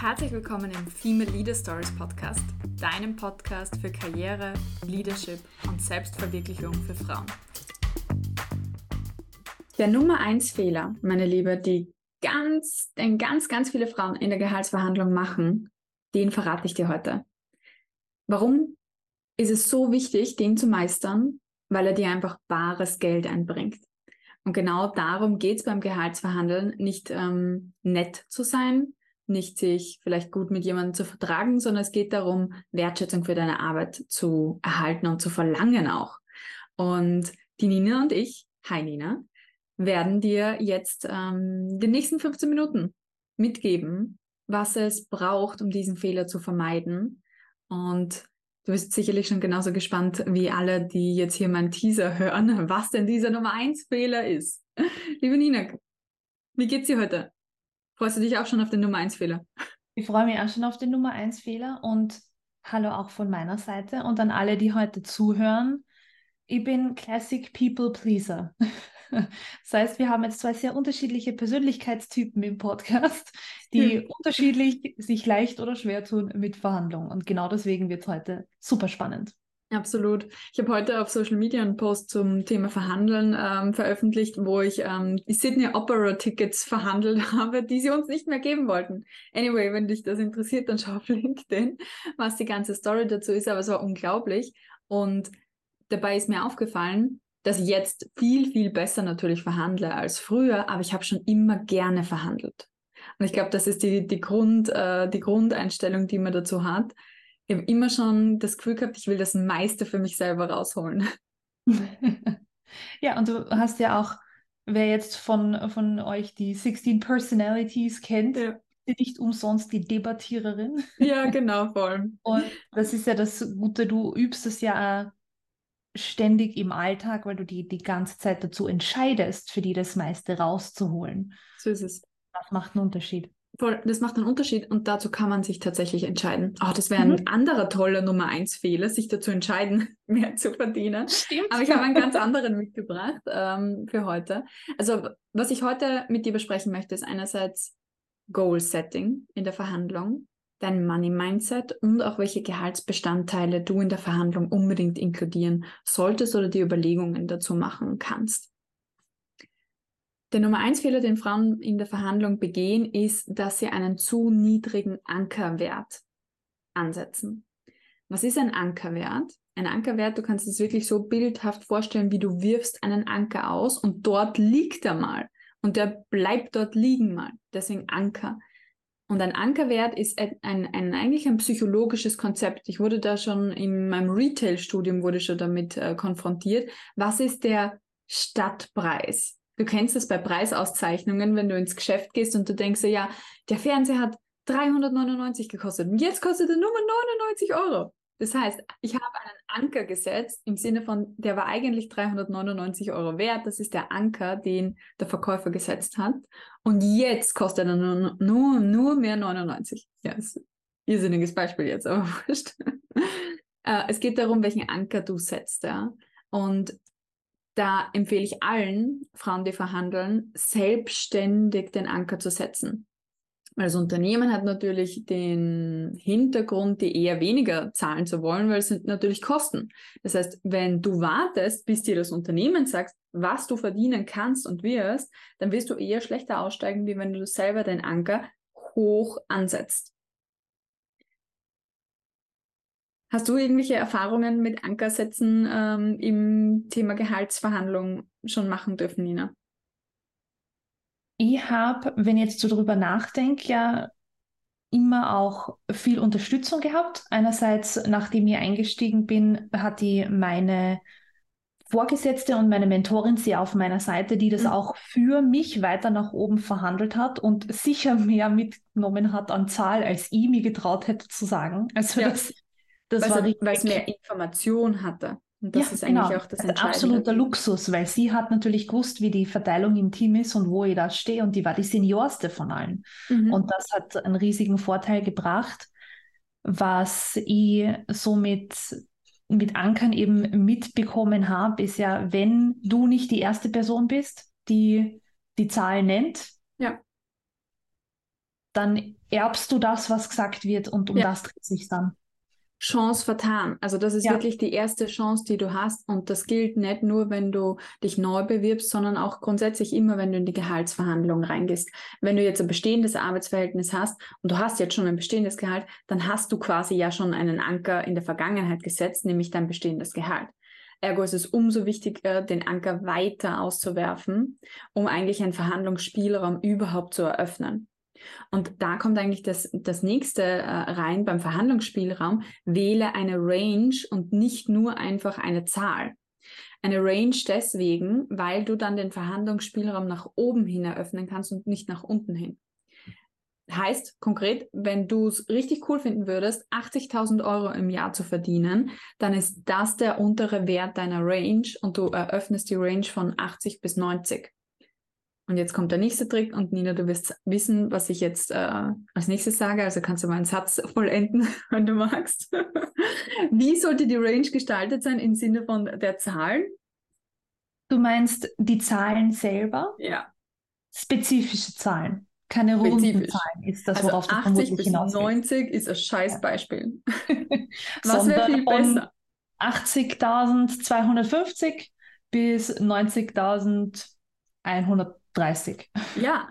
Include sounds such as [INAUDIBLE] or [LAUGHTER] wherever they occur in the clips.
Herzlich willkommen im Female Leader Stories Podcast, deinem Podcast für Karriere, Leadership und Selbstverwirklichung für Frauen. Der Nummer 1 Fehler, meine Liebe, die ganz, den ganz, ganz viele Frauen in der Gehaltsverhandlung machen, den verrate ich dir heute. Warum ist es so wichtig, den zu meistern? Weil er dir einfach bares Geld einbringt. Und genau darum geht es beim Gehaltsverhandeln, nicht ähm, nett zu sein, nicht sich vielleicht gut mit jemandem zu vertragen, sondern es geht darum, Wertschätzung für deine Arbeit zu erhalten und zu verlangen auch. Und die Nina und ich, hi Nina, werden dir jetzt ähm, die nächsten 15 Minuten mitgeben, was es braucht, um diesen Fehler zu vermeiden. Und du bist sicherlich schon genauso gespannt wie alle, die jetzt hier meinen Teaser hören, [LAUGHS] was denn dieser Nummer 1 Fehler ist. Liebe Nina, wie geht's dir heute? Freust du dich auch schon auf den Nummer 1 Fehler? Ich freue mich auch schon auf den Nummer 1 Fehler und hallo auch von meiner Seite und an alle, die heute zuhören. Ich bin Classic People Pleaser. [LAUGHS] Das heißt, wir haben jetzt zwei sehr unterschiedliche Persönlichkeitstypen im Podcast, die hm. unterschiedlich sich leicht oder schwer tun mit Verhandlungen. Und genau deswegen wird es heute super spannend. Absolut. Ich habe heute auf Social Media einen Post zum Thema Verhandeln ähm, veröffentlicht, wo ich ähm, die Sydney Opera Tickets verhandelt [LAUGHS] habe, die sie uns nicht mehr geben wollten. Anyway, wenn dich das interessiert, dann schau auf [LAUGHS] LinkedIn, was die ganze Story dazu ist. Aber es war unglaublich. Und dabei ist mir aufgefallen, dass ich jetzt viel, viel besser natürlich verhandle als früher, aber ich habe schon immer gerne verhandelt. Und ich glaube, das ist die, die, Grund, äh, die Grundeinstellung, die man dazu hat ich habe immer schon das Gefühl gehabt, ich will das meiste für mich selber rausholen. [LAUGHS] [LAUGHS] ja, und du hast ja auch, wer jetzt von, von euch die 16 Personalities kennt, ja. nicht umsonst die Debattiererin. Ja, [LAUGHS] genau, voll. Und das ist ja das Gute, du übst es ja ständig im Alltag, weil du die die ganze Zeit dazu entscheidest, für die das meiste rauszuholen. So ist es. Das macht einen Unterschied. Voll, das macht einen Unterschied und dazu kann man sich tatsächlich entscheiden. Oh, das wäre ein mhm. anderer toller Nummer eins Fehler, sich dazu entscheiden, [LAUGHS] mehr zu verdienen. Stimmt. Aber ich habe einen ganz anderen mitgebracht ähm, für heute. Also, was ich heute mit dir besprechen möchte, ist einerseits Goal Setting in der Verhandlung, dein Money Mindset und auch welche Gehaltsbestandteile du in der Verhandlung unbedingt inkludieren solltest oder die Überlegungen dazu machen kannst. Der Nummer eins Fehler, den Frauen in der Verhandlung begehen, ist, dass sie einen zu niedrigen Ankerwert ansetzen. Was ist ein Ankerwert? Ein Ankerwert, du kannst es wirklich so bildhaft vorstellen, wie du wirfst einen Anker aus und dort liegt er mal und der bleibt dort liegen mal. Deswegen Anker. Und ein Ankerwert ist ein, ein, ein, eigentlich ein psychologisches Konzept. Ich wurde da schon in meinem Retail-Studium wurde schon damit äh, konfrontiert. Was ist der Stadtpreis? Du kennst es bei Preisauszeichnungen, wenn du ins Geschäft gehst und du denkst, ja, der Fernseher hat 399 gekostet und jetzt kostet er nur 99 Euro. Das heißt, ich habe einen Anker gesetzt im Sinne von, der war eigentlich 399 Euro wert. Das ist der Anker, den der Verkäufer gesetzt hat. Und jetzt kostet er nur, nur, nur mehr 99. Ja, ist ein irrsinniges Beispiel jetzt, aber [LAUGHS] wurscht. Äh, es geht darum, welchen Anker du setzt. Ja? Und da empfehle ich allen Frauen, die verhandeln, selbstständig den Anker zu setzen. Weil das Unternehmen hat natürlich den Hintergrund, die eher weniger zahlen zu wollen, weil es sind natürlich Kosten. Das heißt, wenn du wartest, bis dir das Unternehmen sagt, was du verdienen kannst und wirst, dann wirst du eher schlechter aussteigen, wie wenn du selber den Anker hoch ansetzt. Hast du irgendwelche Erfahrungen mit Ankersätzen ähm, im Thema Gehaltsverhandlung schon machen dürfen, Nina? Ich habe, wenn ich jetzt so drüber nachdenke, ja immer auch viel Unterstützung gehabt. Einerseits, nachdem ich eingestiegen bin, hat die meine Vorgesetzte und meine Mentorin sehr auf meiner Seite, die das mhm. auch für mich weiter nach oben verhandelt hat und sicher mehr mitgenommen hat an Zahl, als ich mir getraut hätte zu sagen. Also ja. das das weil war richtig. Weil es mehr Information hatte. Und das ja, ist eigentlich genau. auch das Entscheidende. Absoluter Luxus, weil sie hat natürlich gewusst, wie die Verteilung im Team ist und wo ich da stehe und die war die Seniorste von allen. Mhm. Und das hat einen riesigen Vorteil gebracht, was ich somit mit Ankern eben mitbekommen habe, ist ja, wenn du nicht die erste Person bist, die die Zahl nennt, ja dann erbst du das, was gesagt wird und um Ja. das dreht sich dann. Chance vertan. Also das ist Ja. wirklich die erste Chance, die du hast. Und das gilt nicht nur, wenn du dich neu bewirbst, sondern auch grundsätzlich immer, wenn du in die Gehaltsverhandlung reingehst. Wenn du jetzt ein bestehendes Arbeitsverhältnis hast und du hast jetzt schon ein bestehendes Gehalt, dann hast du quasi ja schon einen Anker in der Vergangenheit gesetzt, nämlich dein bestehendes Gehalt. Ergo ist es umso wichtiger, den Anker weiter auszuwerfen, um eigentlich einen Verhandlungsspielraum überhaupt zu eröffnen. Und da kommt eigentlich das, das nächste äh, rein beim Verhandlungsspielraum. Wähle eine Range und nicht nur einfach eine Zahl. Eine Range deswegen, weil du dann den Verhandlungsspielraum nach oben hin eröffnen kannst und nicht nach unten hin. Heißt konkret, wenn du es richtig cool finden würdest, 80.000 Euro im Jahr zu verdienen, dann ist das der untere Wert deiner Range und du eröffnest die Range von 80 bis 90. Und jetzt kommt der nächste Trick und Nina, du wirst wissen, was ich jetzt äh, als nächstes sage, also kannst du meinen Satz [LAUGHS] vollenden, wenn du magst. [LAUGHS] Wie sollte die Range gestaltet sein im Sinne von der Zahlen? Du meinst die Zahlen selber? Ja. Spezifische Zahlen. Keine runden. Zahlen ist das, Also worauf du 80 vermutlich bis hinaus willst. 90 ist ein Scheißbeispiel. [LAUGHS] Was Sondern wäre viel besser? 80.250 bis 90.130. Ja,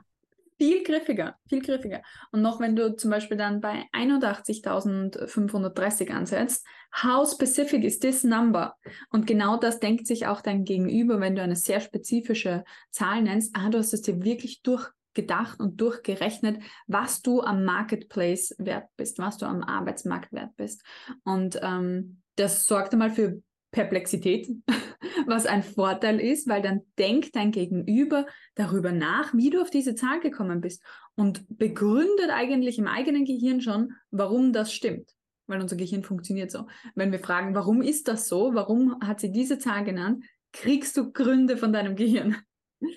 viel griffiger, viel griffiger. Und noch wenn du zum Beispiel dann bei 81.530 ansetzt, how specific is this number? Und genau das denkt sich auch dein Gegenüber, wenn du eine sehr spezifische Zahl nennst. Ah, du hast es dir wirklich durchgedacht und durchgerechnet, was du am Marketplace wert bist, was du am Arbeitsmarkt wert bist. Und ähm, das sorgt einmal für Perplexität, [LAUGHS] was ein Vorteil ist, weil dann denkt dein Gegenüber darüber nach, wie du auf diese Zahl gekommen bist und begründet eigentlich im eigenen Gehirn schon, warum das stimmt. Weil unser Gehirn funktioniert so. Wenn wir fragen, warum ist das so, warum hat sie diese Zahl genannt, kriegst du Gründe von deinem Gehirn.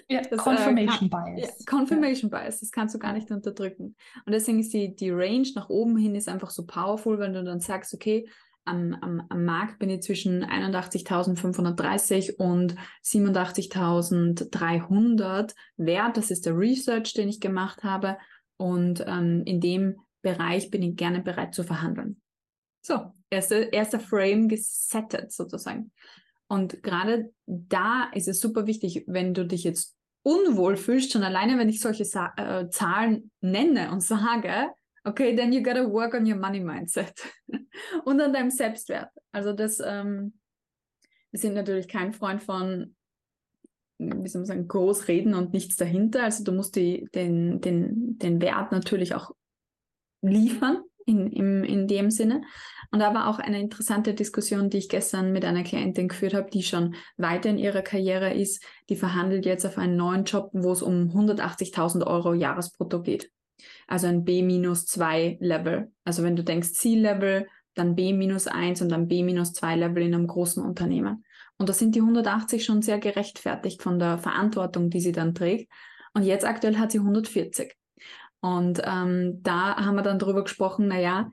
Ja, Das, äh, Confirmation kann- Ja, Bias. Confirmation Bias, das kannst du gar nicht unterdrücken. Und deswegen ist die, die Range nach oben hin ist einfach so powerful, wenn du dann sagst, okay, am, am, am Markt bin ich zwischen 81.530 und 87.300 wert. Das ist der Research, den ich gemacht habe. Und ähm, in dem Bereich bin ich gerne bereit zu verhandeln. So, erster, erster Frame gesettet sozusagen. Und gerade da ist es super wichtig, wenn du dich jetzt unwohl fühlst, schon alleine, wenn ich solche Sa äh, Zahlen nenne und sage, okay, then you gotta work on your money mindset [LAUGHS] und an deinem Selbstwert. Also das, ähm, wir sind natürlich kein Freund von, wie soll man sagen, groß reden und nichts dahinter. Also du musst die, den, den, den Wert natürlich auch liefern in, im, in dem Sinne. Und da war auch eine interessante Diskussion, die ich gestern mit einer Klientin geführt habe, die schon weiter in ihrer Karriere ist. Die verhandelt jetzt auf einen neuen Job, wo es um 180.000 Euro Jahresbrutto geht. Also ein B-2 Level. Also wenn du denkst C-Level, dann B-1 und dann B-2 Level in einem großen Unternehmen. Und da sind die 180 schon sehr gerechtfertigt von der Verantwortung, die sie dann trägt. Und jetzt aktuell hat sie 140. Und ähm, da haben wir dann darüber gesprochen, naja,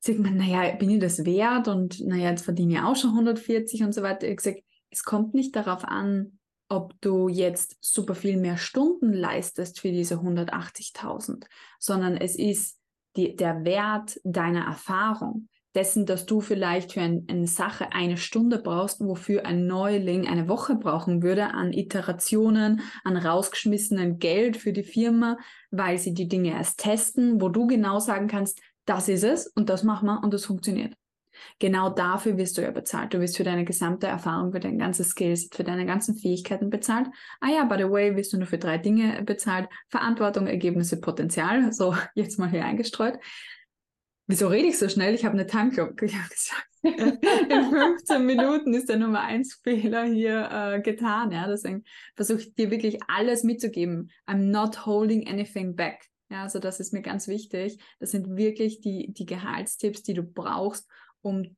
sagt man, naja, bin ich das wert? Und naja, jetzt verdiene ich auch schon 140 und so weiter. Ich gesagt, es kommt nicht darauf an, ob du jetzt super viel mehr Stunden leistest für diese 180.000, sondern es ist die, der Wert deiner Erfahrung, dessen, dass du vielleicht für ein, eine Sache eine Stunde brauchst, wofür ein Neuling eine Woche brauchen würde an Iterationen, an rausgeschmissenen Geld für die Firma, weil sie die Dinge erst testen, wo du genau sagen kannst, das ist es und das machen wir und das funktioniert. Genau dafür wirst du ja bezahlt. Du wirst für deine gesamte Erfahrung, für deine ganze Skills, für deine ganzen Fähigkeiten bezahlt. Ah ja, by the way, wirst du nur für drei Dinge bezahlt. Verantwortung, Ergebnisse, Potenzial. So, [LAUGHS] jetzt mal hier eingestreut. Wieso rede ich so schnell? Ich habe eine habe gesagt, [LAUGHS] in 15 Minuten ist der Nummer 1 Fehler hier äh, getan. Ja, deswegen versuche ich dir wirklich alles mitzugeben. I'm not holding anything back. Ja, also das ist mir ganz wichtig. Das sind wirklich die, die Gehaltstipps, die du brauchst, um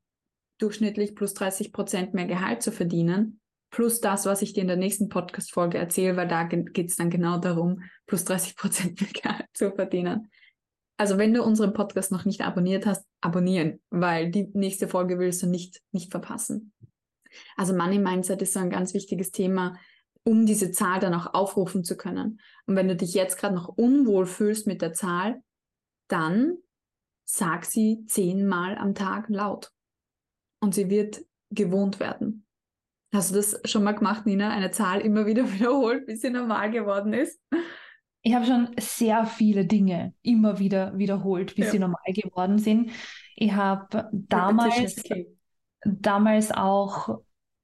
durchschnittlich plus 30 Prozent mehr Gehalt zu verdienen. Plus das, was ich dir in der nächsten Podcast-Folge erzähle, weil da geht es dann genau darum, plus 30 Prozent mehr Gehalt zu verdienen. Also wenn du unseren Podcast noch nicht abonniert hast, abonnieren, weil die nächste Folge willst du nicht, nicht verpassen. Also Money Mindset ist so ein ganz wichtiges Thema, um diese Zahl dann auch aufrufen zu können. Und wenn du dich jetzt gerade noch unwohl fühlst mit der Zahl, dann sag sie zehnmal am Tag laut. Und sie wird gewohnt werden. Hast du das schon mal gemacht, Nina? Eine Zahl immer wieder [LAUGHS] wiederholt, bis sie normal geworden ist? Ich habe schon sehr viele Dinge immer wieder wiederholt, bis ja. sie normal geworden sind. Ich habe damals, damals auch,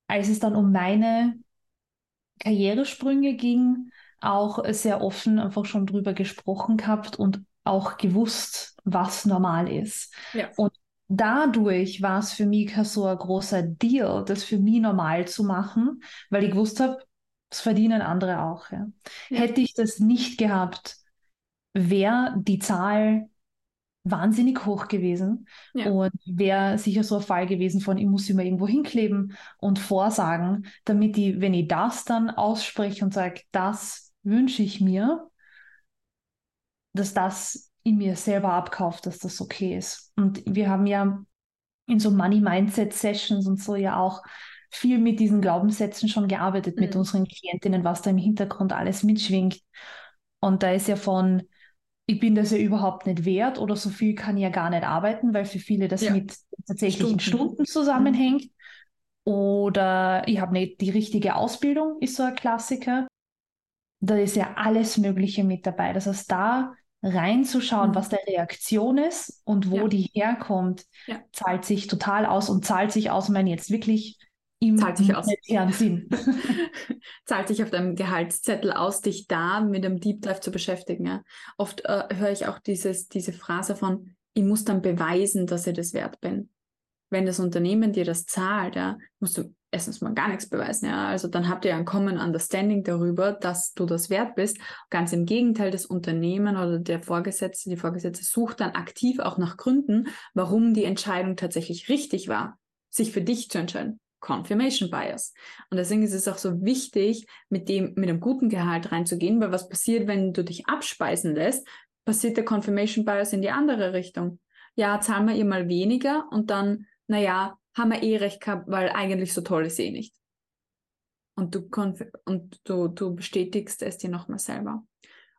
als es dann um meine Karrieresprünge ging, auch sehr offen einfach schon drüber gesprochen gehabt und auch gewusst, was normal ist. Ja. Und dadurch war es für mich so ein großer Deal, das für mich normal zu machen, weil ich gewusst habe, das verdienen andere auch. Ja. Ja. Hätte ich das nicht gehabt, wäre die Zahl wahnsinnig hoch gewesen ja. und wäre sicher so ein Fall gewesen von, ich muss mal irgendwo hinkleben und vorsagen, damit ich, wenn ich das dann ausspreche und sage, das wünsche ich mir, dass das in mir selber abkauft, dass das okay ist. Und wir haben ja in so Money Mindset Sessions und so ja auch viel mit diesen Glaubenssätzen schon gearbeitet, mhm. mit unseren Klientinnen, was da im Hintergrund alles mitschwingt. Und da ist ja von, ich bin das ja überhaupt nicht wert oder so viel kann ich ja gar nicht arbeiten, weil für viele das ja. mit tatsächlichen Stunden, Stunden zusammenhängt. Mhm. Oder ich habe nicht die richtige Ausbildung, ist so ein Klassiker. Da ist ja alles Mögliche mit dabei. Das heißt, da reinzuschauen, mhm. was der Reaktion ist und wo ja. die herkommt, ja. zahlt sich total aus und zahlt sich aus, wenn jetzt wirklich im zahlt sich aus. Sinn. [LAUGHS] zahlt sich auf deinem Gehaltszettel aus, dich da mit einem Deep Dive zu beschäftigen. Ja? Oft äh, höre ich auch dieses, diese Phrase von, ich muss dann beweisen, dass ich das wert bin. Wenn das Unternehmen dir das zahlt, musst du erstens mal gar nichts beweisen. Ja? Also dann habt ihr ein Common Understanding darüber, dass du das wert bist. Ganz im Gegenteil, das Unternehmen oder der Vorgesetzte, die Vorgesetzte sucht dann aktiv auch nach Gründen, warum die Entscheidung tatsächlich richtig war, sich für dich zu entscheiden. Confirmation Bias. Und deswegen ist es auch so wichtig, mit dem, mit einem guten Gehalt reinzugehen, weil was passiert, wenn du dich abspeisen lässt, passiert der Confirmation Bias in die andere Richtung. Ja, zahlen wir ihr mal weniger und dann, naja, haben wir eh recht gehabt, weil eigentlich so toll ist eh nicht. Und du, und du, du bestätigst es dir nochmal selber.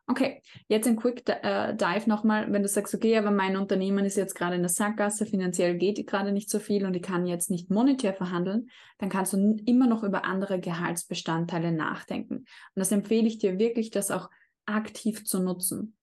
Okay, jetzt ein Quick äh, Dive nochmal, wenn du sagst, okay, aber mein Unternehmen ist jetzt gerade in der Sackgasse, finanziell geht gerade nicht so viel und ich kann jetzt nicht monetär verhandeln, dann kannst du immer noch über andere Gehaltsbestandteile nachdenken. Und das empfehle ich dir wirklich, das auch aktiv zu nutzen.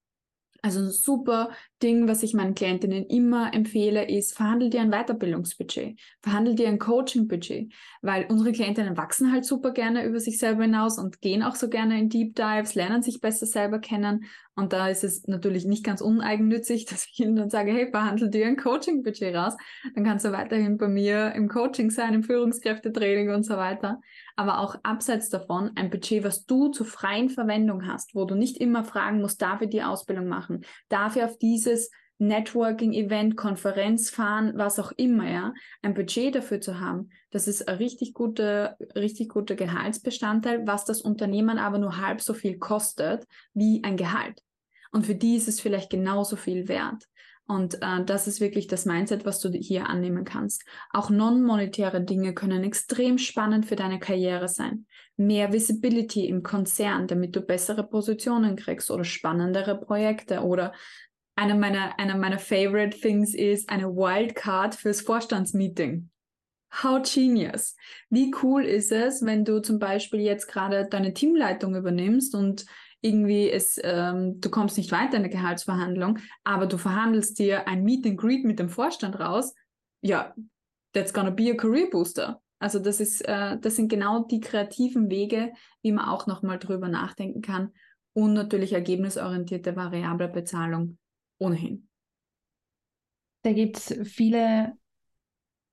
Also ein super Ding, was ich meinen Klientinnen immer empfehle, ist, verhandel dir ein Weiterbildungsbudget, verhandel dir ein Coachingbudget, weil unsere Klientinnen wachsen halt super gerne über sich selber hinaus und gehen auch so gerne in Deep Dives, lernen sich besser selber kennen. Und da ist es natürlich nicht ganz uneigennützig, [LAUGHS] dass ich ihnen dann sage, hey, verhandel dir ein Coachingbudget raus. Dann kannst du weiterhin bei mir im Coaching sein, im Führungskräftetraining und so weiter aber auch abseits davon ein Budget, was du zur freien Verwendung hast, wo du nicht immer fragen musst, darf ich die Ausbildung machen, darf ich auf dieses Networking-Event, Konferenz fahren, was auch immer, ja, ein Budget dafür zu haben, das ist ein richtig guter, richtig guter Gehaltsbestandteil, was das Unternehmen aber nur halb so viel kostet wie ein Gehalt. Und für die ist es vielleicht genauso viel wert. Und äh, das ist wirklich das Mindset, was du hier annehmen kannst. Auch non-monetäre Dinge können extrem spannend für deine Karriere sein. Mehr Visibility im Konzern, damit du bessere Positionen kriegst oder spannendere Projekte oder einer meiner, einer meiner favorite things ist eine Wildcard fürs Vorstandsmeeting. How genius. Wie cool ist es, wenn du zum Beispiel jetzt gerade deine Teamleitung übernimmst und irgendwie es, ähm, du kommst nicht weiter in der Gehaltsverhandlung, aber du verhandelst dir ein Meet and Greet mit dem Vorstand raus, ja, that's gonna be a career booster. Also das ist, äh, das sind genau die kreativen Wege, wie man auch nochmal drüber nachdenken kann und natürlich ergebnisorientierte variable Bezahlung ohnehin. Da gibt es viele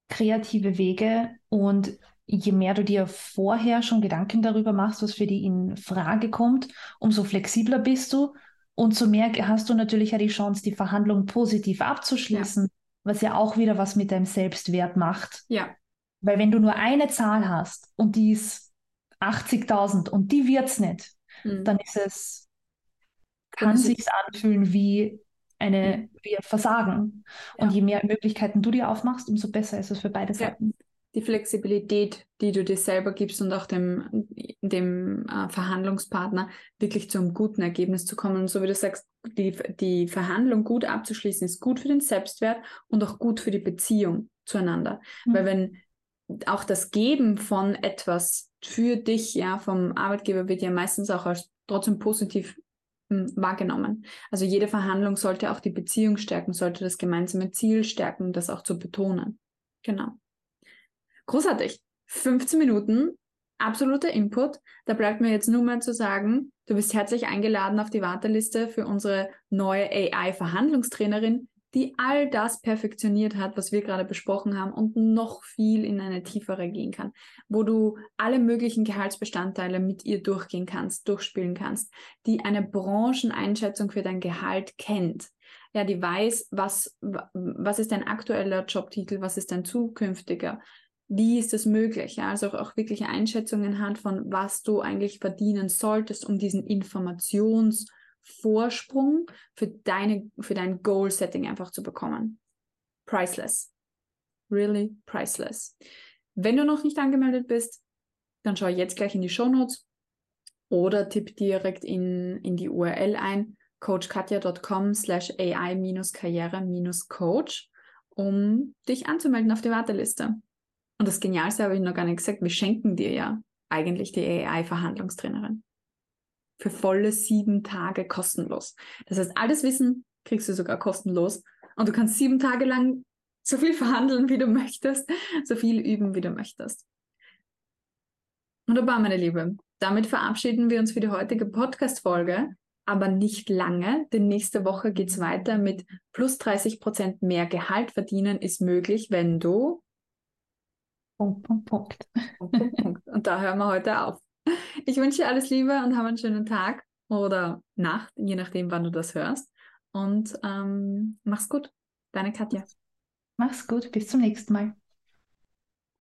kreative Wege und je mehr du dir vorher schon Gedanken darüber machst, was für dich in Frage kommt, umso flexibler bist du und so mehr hast du natürlich ja die Chance, die Verhandlung positiv abzuschließen, ja. was ja auch wieder was mit deinem Selbstwert macht. Ja. Weil wenn du nur eine Zahl hast und die ist 80.000 und die wird es nicht, mhm. dann ist es, kann sich anfühlen wie eine, mhm. wie ein Versagen. Ja. Und je mehr Möglichkeiten du dir aufmachst, umso besser ist es für beide Seiten die Flexibilität, die du dir selber gibst und auch dem, dem äh, Verhandlungspartner wirklich zu einem guten Ergebnis zu kommen. Und so wie du sagst, die, die Verhandlung gut abzuschließen, ist gut für den Selbstwert und auch gut für die Beziehung zueinander. Mhm. Weil wenn auch das Geben von etwas für dich, ja, vom Arbeitgeber wird ja meistens auch als trotzdem positiv wahrgenommen. Also jede Verhandlung sollte auch die Beziehung stärken, sollte das gemeinsame Ziel stärken, das auch zu betonen. Genau. Großartig. 15 Minuten, absoluter Input. Da bleibt mir jetzt nur mal zu sagen, du bist herzlich eingeladen auf die Warteliste für unsere neue AI-Verhandlungstrainerin, die all das perfektioniert hat, was wir gerade besprochen haben und noch viel in eine tiefere gehen kann, wo du alle möglichen Gehaltsbestandteile mit ihr durchgehen kannst, durchspielen kannst, die eine Brancheneinschätzung für dein Gehalt kennt. Ja, die weiß, was, was ist dein aktueller Jobtitel, was ist dein zukünftiger, wie ist es möglich? Ja, also auch, auch wirklich Einschätzungen hat von, was du eigentlich verdienen solltest, um diesen Informations- Vorsprung für, deine, für dein Goal-Setting einfach zu bekommen. Priceless. Really priceless. Wenn du noch nicht angemeldet bist, dann schau jetzt gleich in die Show Notes oder tipp direkt in, in die URL ein, coachkatja.com slash ai-karriere-coach, um dich anzumelden auf die Warteliste. Und das Genialste habe ich noch gar nicht gesagt, wir schenken dir ja eigentlich die AI-Verhandlungstrainerin für volle sieben Tage kostenlos. Das heißt, alles Wissen kriegst du sogar kostenlos und du kannst sieben Tage lang so viel [LAUGHS] verhandeln, wie du möchtest, so viel üben, wie du möchtest. Wunderbar, meine Liebe. Damit verabschieden wir uns für die heutige Podcast-Folge, aber nicht lange, denn nächste Woche geht es weiter mit plus 30 Prozent mehr Gehalt verdienen ist möglich, wenn du Punkt, Punkt, Punkt. Punkt, Punkt, Punkt. Und da hören wir heute auf. Ich wünsche dir alles Liebe und habe einen schönen Tag oder Nacht, je nachdem, wann du das hörst. Und ähm, mach's gut. Deine Katja. Mach's gut. Bis zum nächsten Mal.